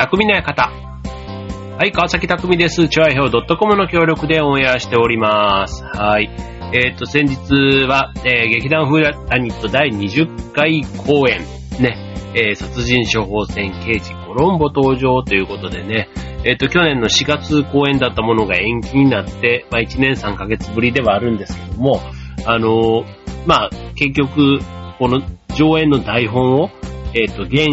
匠の館。はい、川崎匠です。チョアヘオ .com の協力でオンエアしております。はい。えっ、と、先日は、えー劇団フーダニット第20回公演、ね、えー殺人処方箋刑事コロンボ登場ということでね、えっ、と、去年の4月公演だったものが延期になって、まあ、1年3ヶ月ぶりではあるんですけども、あのーまあ、結局、この上演の台本を、えっ、と、原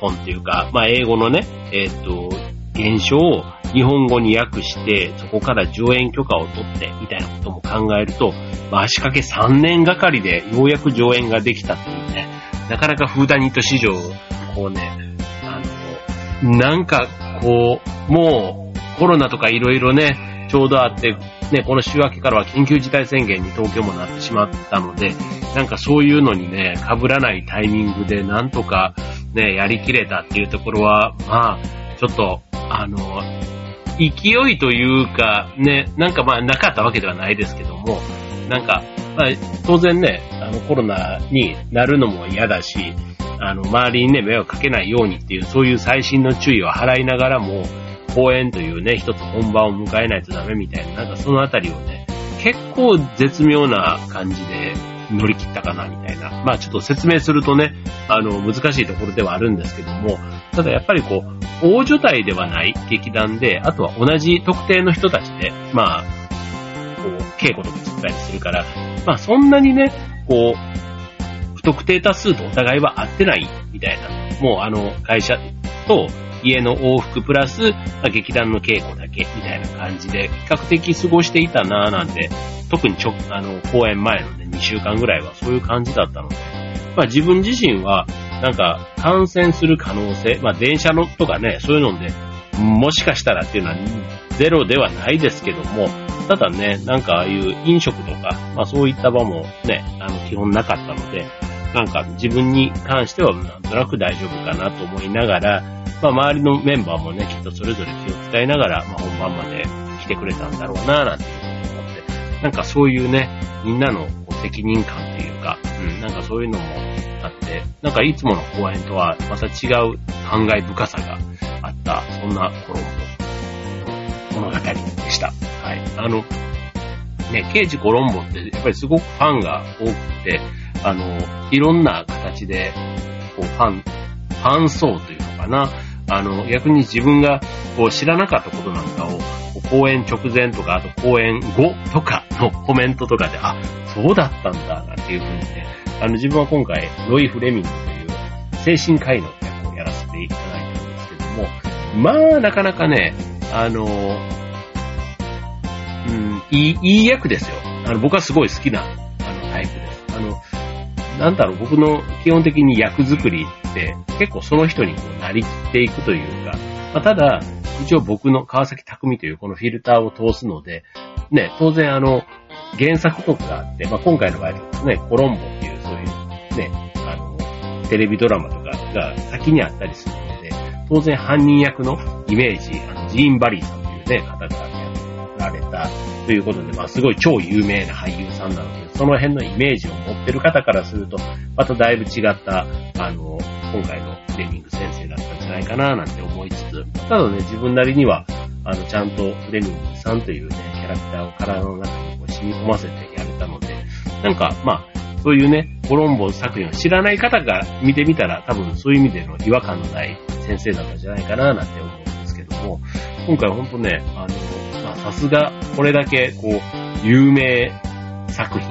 本っていうか、まあ、英語のね、えっ、と、原書を日本語に訳して、そこから上演許可を取って、みたいなことも考えると、まあ、足掛け3年がかりでようやく上演ができたっていうね、なかなかフーダニット史上、こうね、あの、なんか、こう、もう、コロナとかいろいろね、ちょうどあって、ね、この週明けからは緊急事態宣言に東京もなってしまったので、なんかそういうのにね、被らないタイミングでなんとかね、やりきれたっていうところは、まあ、ちょっと、あの、勢いというか、ね、なんかまあなかったわけではないですけども、なんか、まあ、当然ね、あのコロナになるのも嫌だし、あの、周りにね、迷惑かけないようにっていう、そういう最新の注意を払いながらも、公演というね、一つ本番を迎えないとダメみたいな、なんかそのあたりをね、結構絶妙な感じで乗り切ったかな、みたいな。まあちょっと説明するとね、あの、難しいところではあるんですけども、ただやっぱりこう、大所帯ではない劇団で、あとは同じ特定の人たちで、まあ、こう、稽古とか作ったりするから、まあそんなにね、こう、不特定多数とお互いは合ってないみたいな。もうあの、会社と家の往復プラス、まあ劇団の稽古だけみたいな感じで、比較的過ごしていたなぁなんて、特にちょ、あの、公演前のね、2週間ぐらいはそういう感じだったので、まあ自分自身は、なんか、感染する可能性、まあ電車のとかね、そういうので、もしかしたらっていうのはゼロではないですけども、ただね、なんかああいう飲食とか、まあそういった場もね、あの基本なかったので、なんか自分に関してはなんとなく大丈夫かなと思いながら、まあ周りのメンバーもね、きっとそれぞれ気を使いながら、まあ本番まで来てくれたんだろうななんて、なんかそういうね、みんなの責任感っていうか、うん、なんかそういうのもあって、なんかいつもの公演とはまた違う感慨深さがあった、そんなコロンボの物語でした。はい。あの、ね、刑事コロンボってやっぱりすごくファンが多くて、あの、いろんな形で、こう、ファン、ファン層というのかな。あの、逆に自分がこう知らなかったことなんかを、公演直前とか、あと公演後とかのコメントとかで、あ、そうだったんだ、なんていうふうにね、あの、自分は今回、ロイ・フレミングという精神科医の役をやらせていただいたんですけども、まあ、なかなかね、あの、うん、いい、いい役ですよ。あの、僕はすごい好きな、あの、タイプです。あの、なんだろう、僕の基本的に役作りって、結構その人にこうなりきっていくというか、まあ、ただ、一応僕の川崎匠というこのフィルターを通すので、ね、当然あの、原作とかがあって、まあ、今回の場合ですね、コロンボっていうそういうね、あの、テレビドラマとかが先にあったりするので、当然犯人役のイメージ、あの、ジーン・バリーさんというね、方がやられたということで、まあ、すごい超有名な俳優さんなので、その辺のイメージを持ってる方からすると、まただいぶ違った、あの、今回のフレミング先生だったんじゃないかな、なんて思いつつ、ただね、自分なりには、あの、ちゃんとフレミングさんというね、キャラクターを体の中にこう染み込ませてやれたので、なんか、まあ、そういうね、コロンボ作品を知らない方が見てみたら、多分そういう意味での違和感のない先生だったんじゃないかな、なんて思うんですけども、今回本当ね、あの、まあ、さすが、これだけ、こう、有名作品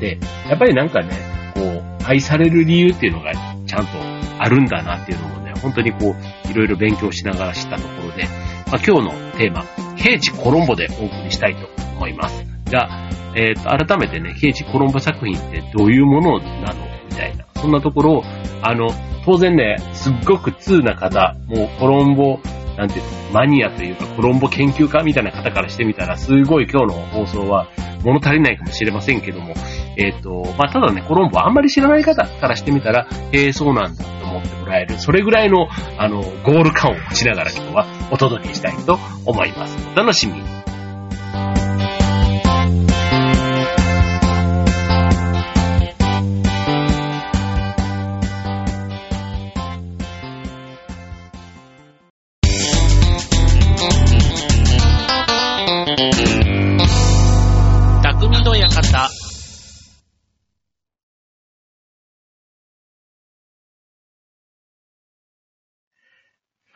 で、やっぱりなんかね、こう、愛される理由っていうのがちゃんとあるんだなっていうのもね、本当にこう、いろいろ勉強しながら知ったところで、まあ、今日のテーマ、平地コロンボでお送りしたいと思います。が、えっ、と、改めてね、平地コロンボ作品ってどういうものなのみたいな。そんなところを、あの、当然ね、すっごく通な方、もうコロンボ、なんていうの、マニアというかコロンボ研究家みたいな方からしてみたら、すごい今日の放送は物足りないかもしれませんけども、えっ、と、まあ、ただね、コロンボあんまり知らない方からしてみたら、えー、そうなんだと思ってもらえる、それぐらいの、あの、ゴール感を持ちながら今日はお届けしたいと思います。お楽しみに。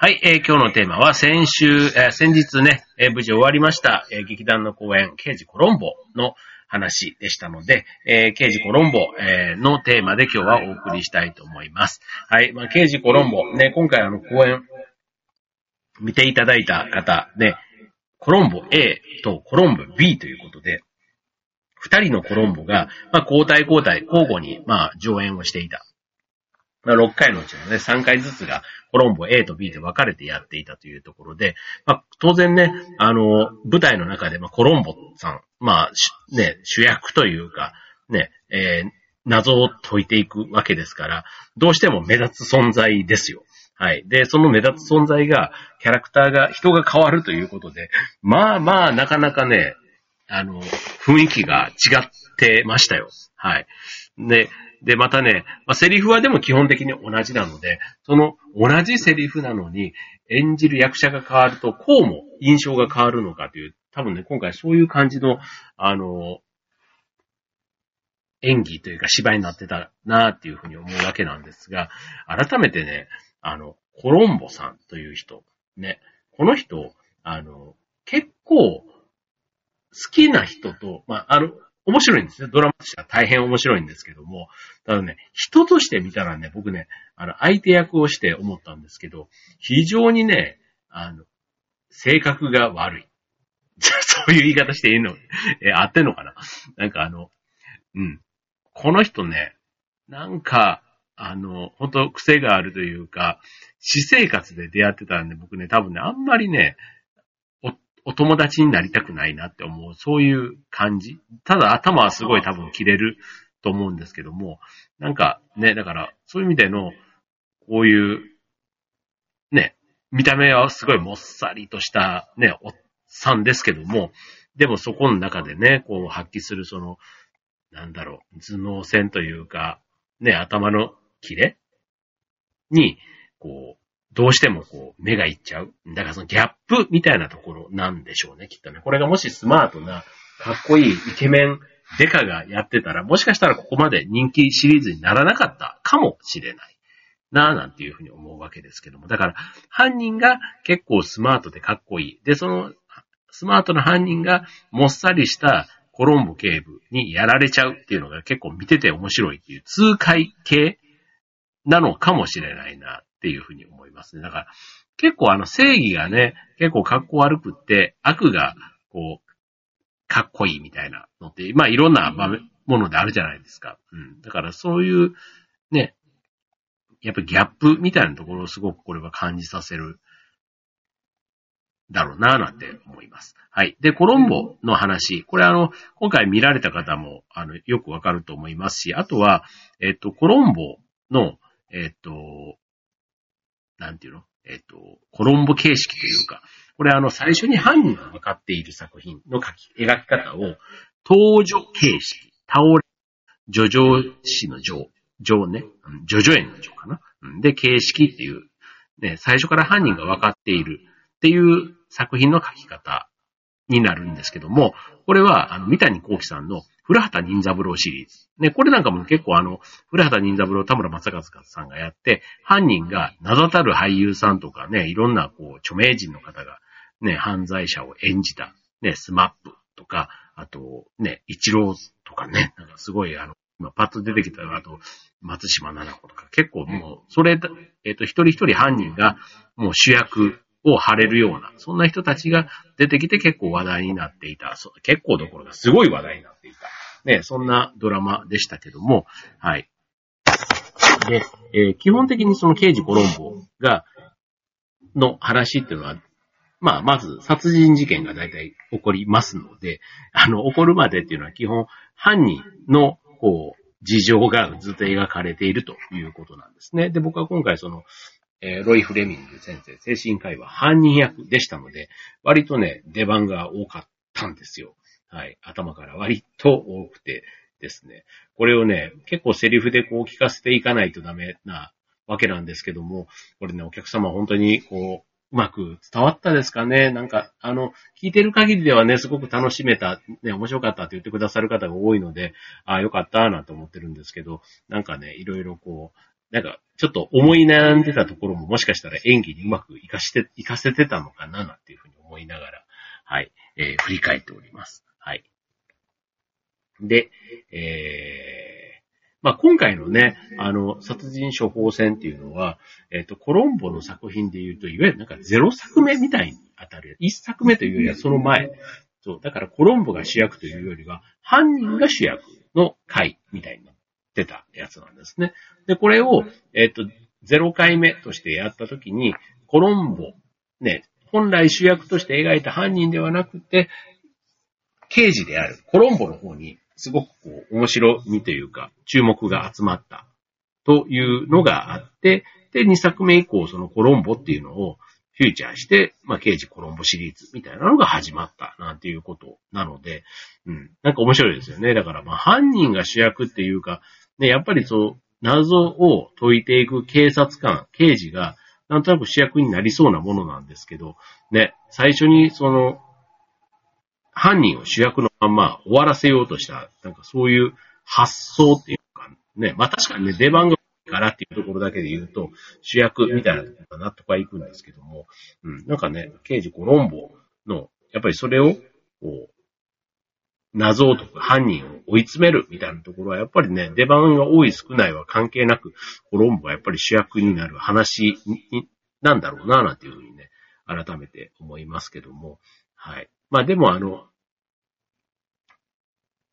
はい、えー、今日のテーマは先週、えー、先日ね、えー、無事終わりました、え、劇団の公演、刑事コロンボの話でしたので、えー、刑事コロンボ、えー、のテーマで今日はお送りしたいと思います。はい、まあ、刑事コロンボ、ね、今回あの公演、見ていただいた方、ね、コロンボ A とコロンボ B ということで、二人のコロンボが、まあ、交代交代、交互に、まあ、上演をしていた。まあ、6回のうちのね、3回ずつが、コロンボ A と B で分かれてやっていたというところで、まあ、当然ね、あの、舞台の中で、まあ、コロンボさん、まあ、ね、主役というか、ね、えー、謎を解いていくわけですから、どうしても目立つ存在ですよ。はい。で、その目立つ存在が、キャラクターが、人が変わるということで、まあまあ、なかなかね、あの、雰囲気が違ってましたよ。はい。で、で、またね、まあ、セリフはでも基本的に同じなので、その同じセリフなのに、演じる役者が変わると、こうも印象が変わるのかという、多分ね、今回そういう感じの、あの、演技というか芝居になってたなっていうふうに思うわけなんですが、改めてね、あの、コロンボさんという人、ね、この人、あの、結構、好きな人と、まあ、ある、面白いんですね。ドラマとしては大変面白いんですけども、ただね、人として見たらね、僕ね、あの、相手役をして思ったんですけど、非常にね、あの、性格が悪い。そういう言い方していいの？え、合ってんのかな？なんかあの、うん。この人ね、なんか、あの、本当癖があるというか、私生活で出会ってたんで、僕ね、多分ね、あんまりね、お友達になりたくないなって思う、そういう感じ。ただ頭はすごい多分切れると思うんですけども、なんかね、だからそういう意味での、こういう、ね、見た目はすごいもっさりとしたね、おっさんですけども、でもそこの中でね、こう発揮するその、なんだろう、頭脳戦というか、ね、頭のキレに、こう、どうしてもこう、目がいっちゃう。だからそのギャップみたいなところなんでしょうね、きっとね。これがもしスマートな、かっこいいイケメン、デカがやってたら、もしかしたらここまで人気シリーズにならなかったかもしれない。なぁ、なんていうふうに思うわけですけども。だから、犯人が結構スマートでかっこいい。で、その、スマートな犯人がもっさりしたコロンボ警部にやられちゃうっていうのが結構見てて面白いっていう痛快系なのかもしれないなっていうふうに思いますね。だから、結構あの正義がね、結構格好悪くって、悪が、こう、かっこいいみたいなのって、まあいろんな場面ものであるじゃないですか。うん。だからそういう、ね、やっぱギャップみたいなところをすごくこれは感じさせる、だろうなぁなんて思います。はい。で、コロンボの話。これあの、今回見られた方も、あの、よくわかると思いますし、あとは、えっと、コロンボの、えっと、なんていうの？えっ、と、コロンボ形式というか、これあの、最初に犯人が分かっている作品の描き、描き方を、登場形式、倒れ、叙情詩の情、情ね、叙々園の情かな？で、形式っていう、ね、最初から犯人が分かっているっていう作品の描き方。になるんですけども、これは、あの、三谷幸喜さんの古畑任三郎シリーズ。ね、これなんかも結構あの、古畑任三郎、田村正和さんがやって、犯人が名だたる俳優さんとかね、いろんなこう、著名人の方がね、犯罪者を演じた、ね、スマップとか、あと、ね、一郎とかね、なんかすごいあの、今パッと出てきたあと、松島奈々子とか、結構もう、それ、えっ、と、一人一人犯人が、もう主役を張れるような、そんな人たちが出てきて結構話題になっていた。結構どころかすごい話題になっていた。ね、そんなドラマでしたけども、はい。で、えー、基本的にその刑事コロンボが、の話っていうのは、まあ、まず殺人事件が大体起こりますので、あの、起こるまでっていうのは基本犯人の、こう、事情がずっと描かれているということなんですね。で、僕は今回その、えー、ロイ・フレミング先生、精神科医は犯人役でしたので、割とね、出番が多かったんですよ。はい。頭から割と多くてですね。これをね、結構セリフでこう聞かせていかないとダメなわけなんですけども、これね、お客様本当にこう、うまく伝わったですかねなんか、あの、聞いてる限りではね、すごく楽しめた、ね、面白かったって言ってくださる方が多いので、ああ、よかった、なんて思ってるんですけど、なんかね、いろいろこう、なんか、ちょっと思い悩んでたところももしかしたら演技にうまく活かして、活かせてたのかな、なんていうふうに思いながら、はい、えー、振り返っております。はい。で、えー、まあ、今回のね、あの、殺人処方箋っていうのは、えっ、ー、と、コロンボの作品で言うと、いわゆるなんかゼロ作目みたいに当たる。一作目というよりはその前。そう、だからコロンボが主役というよりは、犯人が主役の回みたいになってたやつなんですね。で、これを、えっ、と、0回目としてやったときに、コロンボ、ね、本来主役として描いた犯人ではなくて、刑事であるコロンボの方にすごくこう面白みというか注目が集まったというのがあって、で、2作目以降そのコロンボっていうのをフューチャーして、まあ、刑事コロンボシリーズみたいなのが始まったなんていうことなので、うん、なんか面白いですよね。だからまあ犯人が主役っていうか、ね、やっぱりそう、謎を解いていく警察官、刑事が、なんとなく主役になりそうなものなんですけど、ね、最初にその、犯人を主役のまま終わらせようとした、なんかそういう発想っていうか、ね、まあ確かにね、出番がからっていうところだけで言うと、主役みたいなところが納得はいくんですけども、うん、なんかね、刑事コロンボの、やっぱりそれを、こう、謎を解く犯人を追い詰めるみたいなところは、やっぱりね、出番が多い少ないは関係なく、コロンボがやっぱり主役になる話なんだろうな、なんていうふうにね、改めて思いますけども、はい。まあでもあの、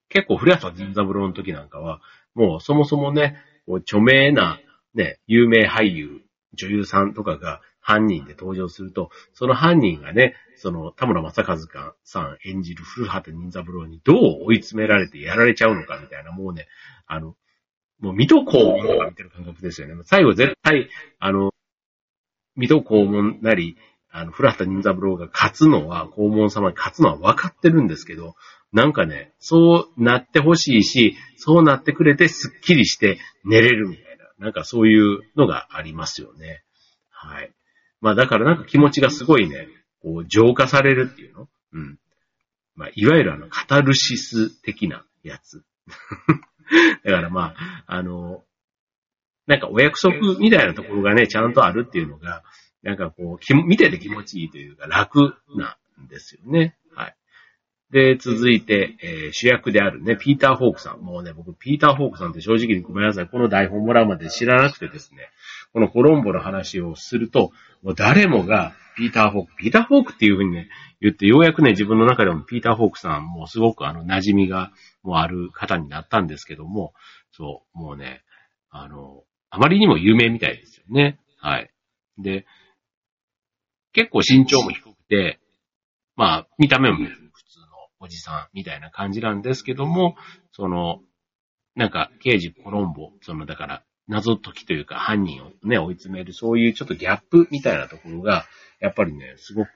結構古谷さん銀座風呂の時なんかは、もうそもそもね、著名なね、有名俳優、女優さんとかが犯人で登場すると、その犯人がね、その田村正和さん演じる古畑任三郎にどう追い詰められてやられちゃうのかみたいな、もうね、あの、もう水戸黄門とか見てる感覚ですよね。最後絶対、あの、水戸黄門なり、あの、古畑任三郎が勝つのは、黄門様に勝つのは分かってるんですけど、なんかね、そうなってほしいし、そうなってくれてスッキリして寝れるみたいな、なんかそういうのがありますよね。はい。まあだからなんか気持ちがすごいね、こう浄化されるっていうの？うん。まあいわゆるあのカタルシス的なやつ。だからまあ、あの、なんかお約束みたいなところがね、ちゃんとあるっていうのが、なんかこう、見てて気持ちいいというか楽なんですよね。はい。で、続いて、えー、主役であるね、ピーター・ホークさん。もうね、僕、ピーター・ホークさんって正直にごめんなさい。この台本もらうまで知らなくてですね、このコロンボの話をすると、もう誰もが、ピーター・ホーク、ピーター・ホークっていうふうにね、言って、ようやくね、自分の中でもピーター・ホークさん、もうすごくあの、馴染みが、もうある方になったんですけども、そう、もうね、あの、あまりにも有名みたいですよね。はい。で、結構身長も低くて、まあ、見た目も普通のおじさんみたいな感じなんですけども、その、なんか、刑事コロンボ、その、だから、謎解きというか犯人をね、追い詰める、そういうちょっとギャップみたいなところが、やっぱりね、すごく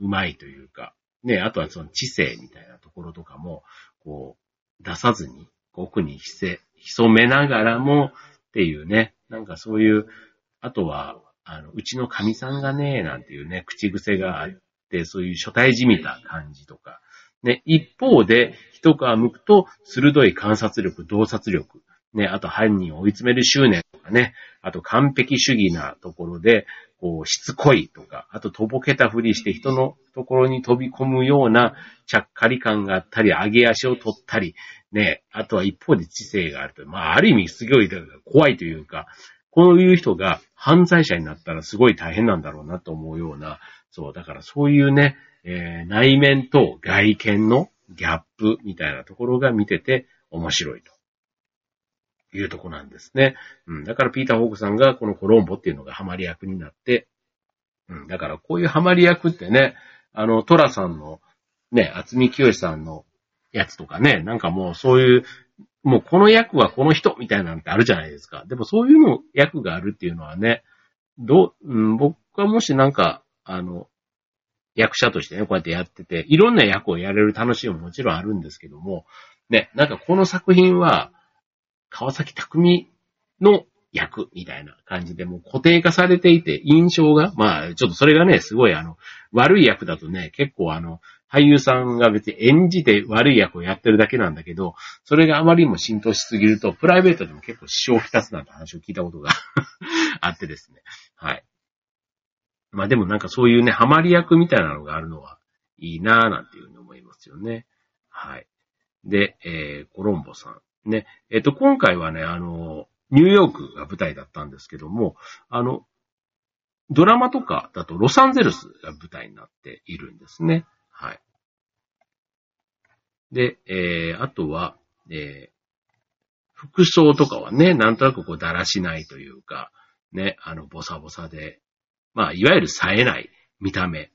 うまいというか、ね、あとはその知性みたいなところとかも、こう、出さずに、奥に潜めながらもっていうね、なんかそういう、あとは、あの、うちの神さんがね、なんていうね、口癖があって、そういう初対じみた感じとか、ね、一方で、一皮向くと、鋭い観察力、洞察力、ね、あと犯人を追い詰める執念とかね、あと完璧主義なところで、こう、しつこいとか、あととぼけたふりして人のところに飛び込むようなちゃっかり感があったり、上げ足を取ったり、ね、あとは一方で知性があると。まあ、ある意味すごい怖いというか、こういう人が犯罪者になったらすごい大変なんだろうなと思うような、そう、だからそういうね、えー、内面と外見のギャップみたいなところが見てて面白いというとこなんですね。うん、だからピーター・ホークさんがこのコロンボっていうのがハマり役になって、うん、だからこういうハマり役ってね、あの、トラさんのね、厚み清さんのやつとかね、なんかもうそういうもうこの役はこの人みたいなんてあるじゃないですか。でもそういうの役があるっていうのはね、どう、うん、僕はもしなんか、あの、役者としてね、こうやってやってて、いろんな役をやれる楽しみももちろんあるんですけども、ね、なんかこの作品は、川崎匠の役みたいな感じでもう固定化されていて、印象が、まあ、ちょっとそれがね、すごいあの、悪い役だとね、結構あの、俳優さんが別に演じて悪い役をやってるだけなんだけど、それがあまりにも浸透しすぎると、プライベートでも結構支障をきたすなんて話を聞いたことが あってですね。はい。まあでもなんかそういうね、ハマり役みたいなのがあるのはいいなぁなんていうふうに思いますよね。はい。で、えー、コロンボさん。ね。えっ、と、今回はね、あの、ニューヨークが舞台だったんですけども、あの、ドラマとかだとロサンゼルスが舞台になっているんですね。はい。で、えー、あとは、えー、服装とかはね、なんとなくこうだらしないというか、ね、あの、ボサボサで、まあ、いわゆる冴えない見た目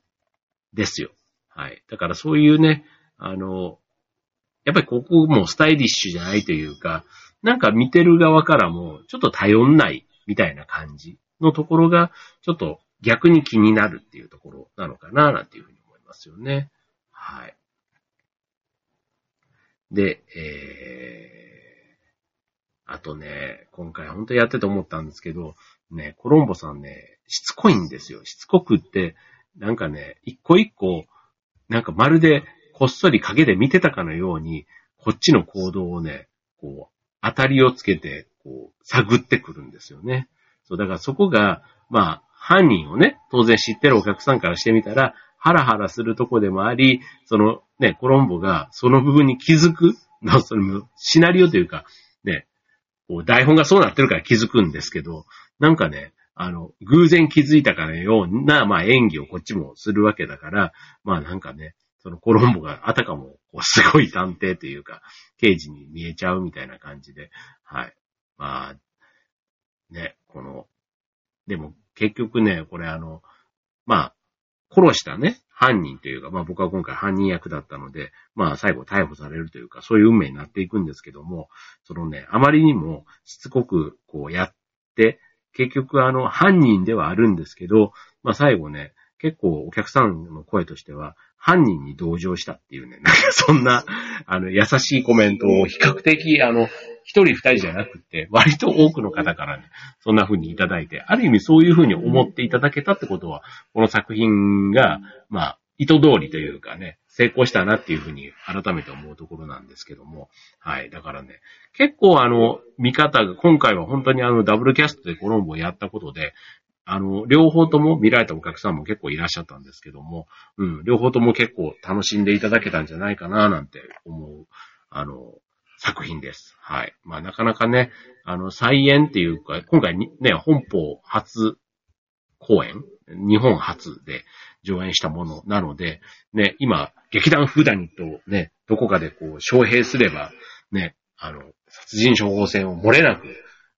ですよ。はい。だからそういうね、あの、やっぱりここもスタイリッシュじゃないというか、なんか見てる側からもちょっと頼んないみたいな感じのところが、ちょっと逆に気になるっていうところなのかな、なんていうふうに思いますよね。はい。で、えー、あとね、今回本当やってて思ったんですけど、ね、コロンボさんね、しつこいんですよ。しつこくって、なんかね、一個一個、なんかまるでこっそり影で見てたかのように、こっちの行動をね、こう、当たりをつけて、こう、探ってくるんですよね。そう、だからそこが、まあ、犯人をね、当然知ってるお客さんからしてみたら、ハラハラするとこでもあり、そのね、コロンボがその部分に気づく、そのシナリオというか、ね、こう台本がそうなってるから気づくんですけど、なんかね、あの、偶然気づいたかのような、まあ演技をこっちもするわけだから、まあなんかね、そのコロンボがあたかも、こうすごい探偵というか、刑事に見えちゃうみたいな感じで、はい。まあ、ね、この、でも結局ね、これあの、まあ、殺したね、犯人というか、まあ僕は今回犯人役だったので、まあ最後逮捕されるというか、そういう運命になっていくんですけども、そのね、あまりにもしつこくこうやって、結局あの犯人ではあるんですけど、まあ最後ね、結構お客さんの声としては、犯人に同情したっていうね、なんかそんな、あの、優しいコメントを比較的、あの、一人二人じゃなくて、割と多くの方からね、そんな風にいただいて、ある意味そういう風に思っていただけたってことは、この作品が、まあ、意図通りというかね、成功したなっていう風に改めて思うところなんですけども、はい。だからね、結構あの、見方が、今回は本当にあの、ダブルキャストでコロンボをやったことで、あの、両方とも見られたお客さんも結構いらっしゃったんですけども、うん、両方とも結構楽しんでいただけたんじゃないかな、なんて思う、あの、作品です。はい。まあ、なかなかね、あの、再演っていうか、今回ね、本邦初公演、日本初で上演したものなので、ね、今、劇団フーダニットをね、どこかでこう、招聘すれば、ね、あの、殺人処方箋を漏れなく、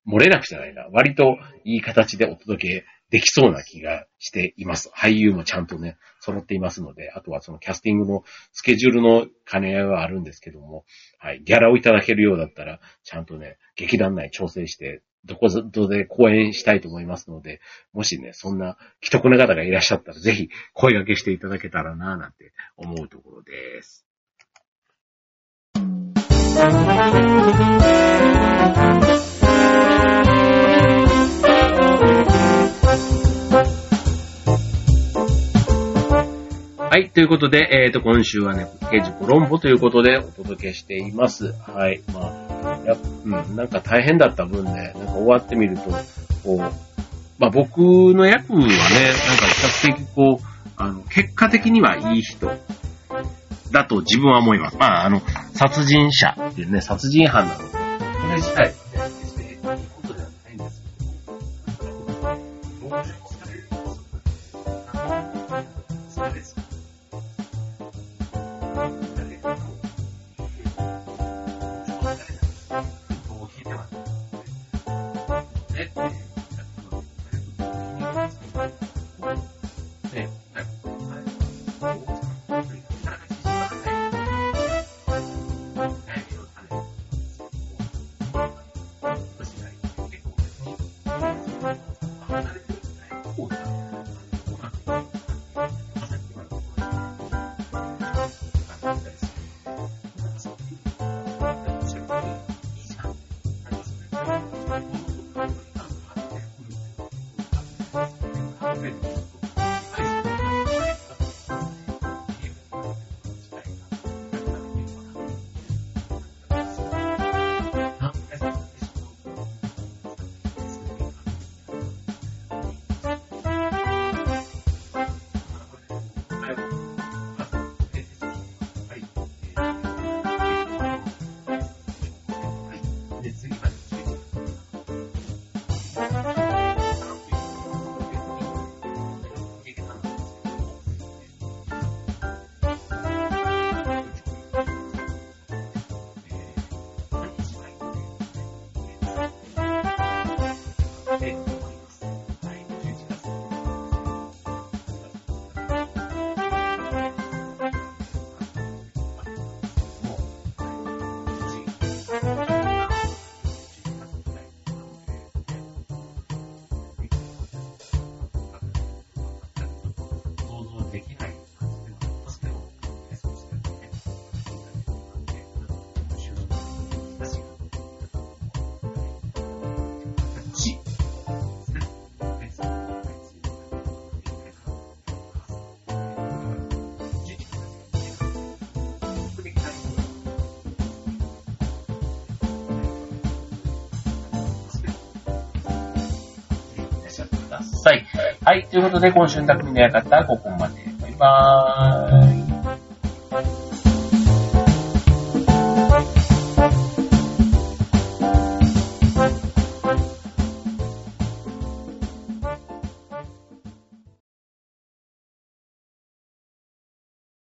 漏れなくじゃないな、割といい形でお届けできそうな気がしています。俳優もちゃんとね、揃っていますので、あとはそのキャスティングのスケジュールの兼ね合いはあるんですけども、はい、ギャラをいただけるようだったら、ちゃんとね、劇団内調整して、どこぞで公演したいと思いますので、もしね、そんな既得な方がいらっしゃったら、ぜひ声掛けしていただけたらなぁなんて思うところです。はい。ということで、えっ、ー、と、今週はね、刑事コロンボということでお届けしています。はい。まあ、やうん、なんか大変だった分ね、なんか終わってみると、こう、まあ僕の役はね、なんか比較的こう、あの、結果的にはいい人だと自分は思います。まあ、あの、殺人者っていうね、殺人犯なので、これ自体、はい。ということで、今週の匠の館、ここまで。バイバーイ。